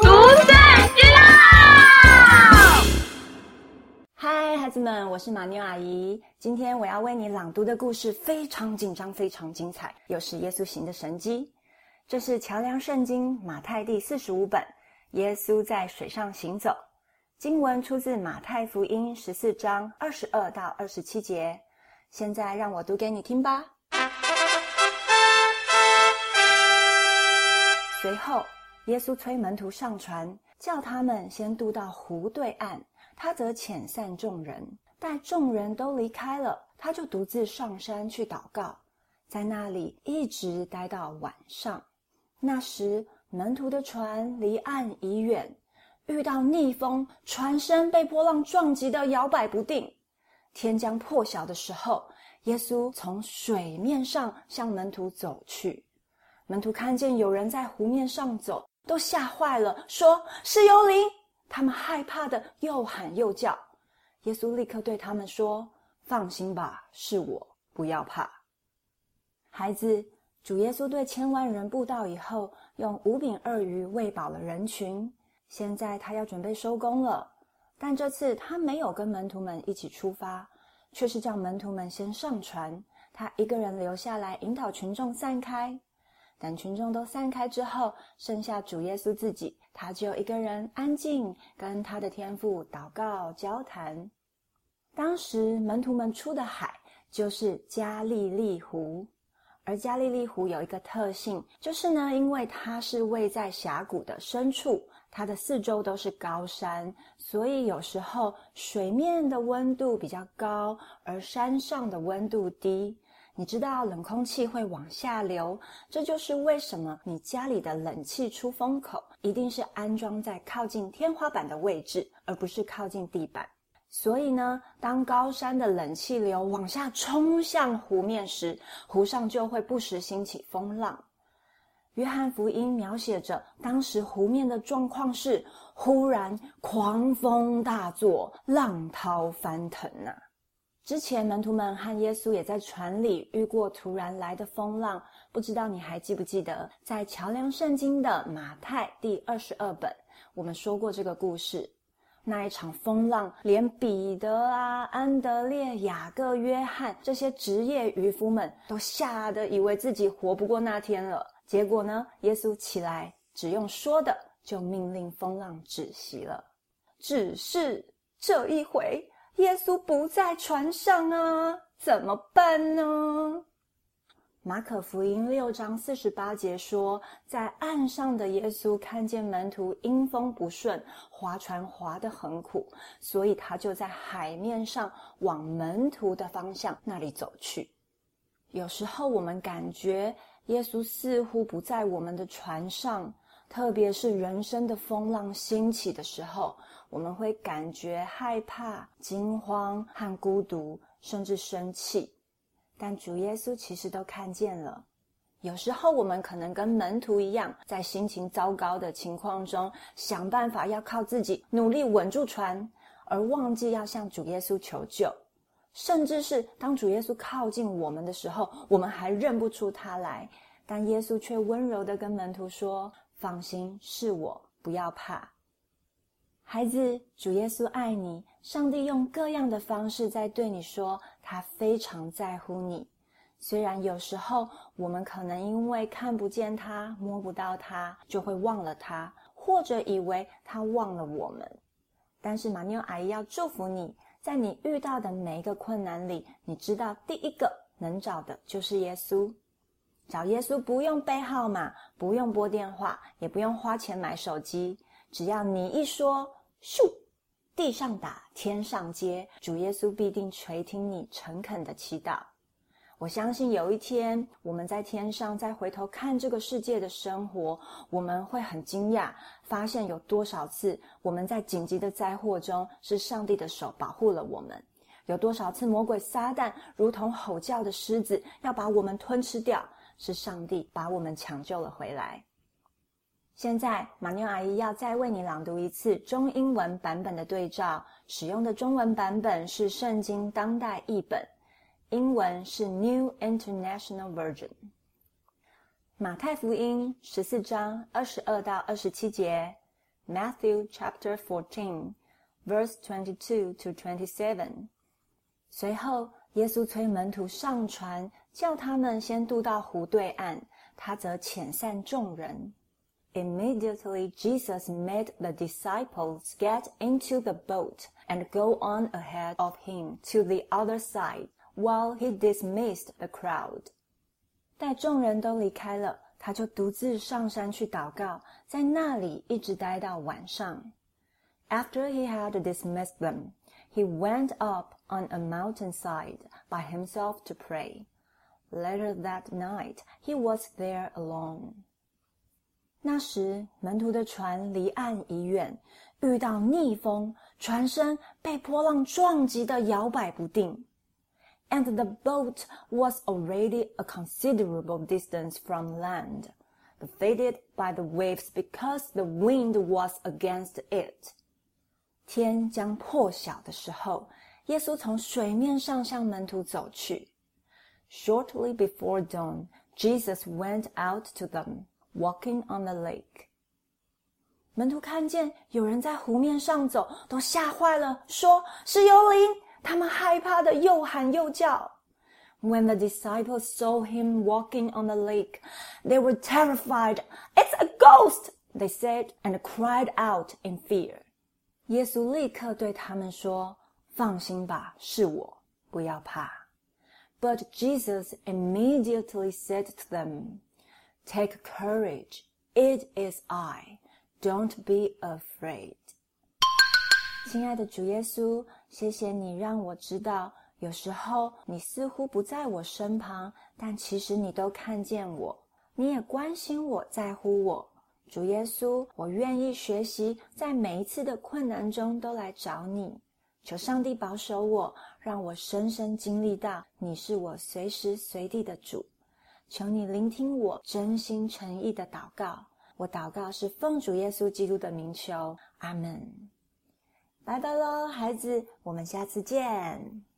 读在知道。嗨，孩子们，我是马妞阿姨。今天我要为你朗读的故事非常紧张，非常精彩，又是耶稣行的神迹。这是桥梁圣经马太第四十五本，耶稣在水上行走。经文出自马太福音十四章二十二到二十七节。现在让我读给你听吧。随后，耶稣催门徒上船，叫他们先渡到湖对岸。他则遣散众人，待众人都离开了，他就独自上山去祷告，在那里一直待到晚上。那时，门徒的船离岸已远，遇到逆风，船身被波浪撞击得摇摆不定。天将破晓的时候，耶稣从水面上向门徒走去。门徒看见有人在湖面上走，都吓坏了，说是幽灵。他们害怕的又喊又叫。耶稣立刻对他们说：“放心吧，是我，不要怕。”孩子，主耶稣对千万人布道以后，用五饼二鱼喂饱了人群。现在他要准备收工了，但这次他没有跟门徒们一起出发，却是叫门徒们先上船，他一个人留下来引导群众散开。等群众都散开之后，剩下主耶稣自己，他就一个人安静跟他的天父祷告交谈。当时门徒们出的海就是加利利湖，而加利利湖有一个特性，就是呢，因为它是位在峡谷的深处，它的四周都是高山，所以有时候水面的温度比较高，而山上的温度低。你知道冷空气会往下流，这就是为什么你家里的冷气出风口一定是安装在靠近天花板的位置，而不是靠近地板。所以呢，当高山的冷气流往下冲向湖面时，湖上就会不时兴起风浪。约翰福音描写着当时湖面的状况是：忽然狂风大作，浪涛翻腾啊！之前门徒们和耶稣也在船里遇过突然来的风浪，不知道你还记不记得，在桥梁圣经的马太第二十二本，我们说过这个故事。那一场风浪，连彼得啊、安德烈、雅各、约翰这些职业渔夫们都吓得以为自己活不过那天了。结果呢，耶稣起来，只用说的就命令风浪止息了。只是这一回。耶稣不在船上啊，怎么办呢？马可福音六章四十八节说，在岸上的耶稣看见门徒因风不顺，划船划得很苦，所以他就在海面上往门徒的方向那里走去。有时候我们感觉耶稣似乎不在我们的船上，特别是人生的风浪兴起的时候。我们会感觉害怕、惊慌和孤独，甚至生气。但主耶稣其实都看见了。有时候我们可能跟门徒一样，在心情糟糕的情况中，想办法要靠自己努力稳住船，而忘记要向主耶稣求救。甚至是当主耶稣靠近我们的时候，我们还认不出他来。但耶稣却温柔的跟门徒说：“放心，是我，不要怕。”孩子，主耶稣爱你。上帝用各样的方式在对你说，他非常在乎你。虽然有时候我们可能因为看不见他、摸不到他，就会忘了他，或者以为他忘了我们。但是马妞阿姨要祝福你，在你遇到的每一个困难里，你知道第一个能找的就是耶稣。找耶稣不用背号码，不用拨电话，也不用花钱买手机。只要你一说，咻，地上打，天上接，主耶稣必定垂听你诚恳的祈祷。我相信有一天，我们在天上再回头看这个世界的生活，我们会很惊讶，发现有多少次我们在紧急的灾祸中，是上帝的手保护了我们；有多少次魔鬼撒旦如同吼叫的狮子，要把我们吞吃掉，是上帝把我们抢救了回来。现在，马妞阿姨要再为你朗读一次中英文版本的对照。使用的中文版本是圣经当代译本，英文是 New International Version。马太福音十四章二十二到二十七节，Matthew chapter fourteen, verse twenty-two to twenty-seven。随后，耶稣催门徒上船，叫他们先渡到湖对岸，他则遣散众人。Immediately, Jesus made the disciples get into the boat and go on ahead of him to the other side, while he dismissed the crowd. 待众人都离开了，他就独自上山去祷告，在那里一直待到晚上。After he had dismissed them, he went up on a mountainside by himself to pray. Later that night, he was there alone. 那时，门徒的船离岸已远，遇到逆风，船身被波浪撞击的摇摆不定。And the boat was already a considerable distance from land, buffeted by the waves because the wind was against it. 天将破晓的时候，耶稣从水面上向门徒走去。Shortly before dawn, Jesus went out to them walking on the lake. 门徒看见有人在湖面上走，都吓坏了，说是幽灵。他们害怕的又喊又叫。When the disciples saw him walking on the lake, they were terrified. It's a ghost, they said, and cried out in fear. 耶稣立刻对他们说：“放心吧，是我，不要怕。” But Jesus immediately said to them, Take courage. It is I. Don't be afraid. 亲爱的主耶稣，谢谢你让我知道，有时候你似乎不在我身旁，但其实你都看见我，你也关心我，在乎我。主耶稣，我愿意学习，在每一次的困难中都来找你。求上帝保守我，让我深深经历到你是我随时随地的主。求你聆听我真心诚意的祷告，我祷告是奉主耶稣基督的名求，阿门。拜拜喽，孩子，我们下次见。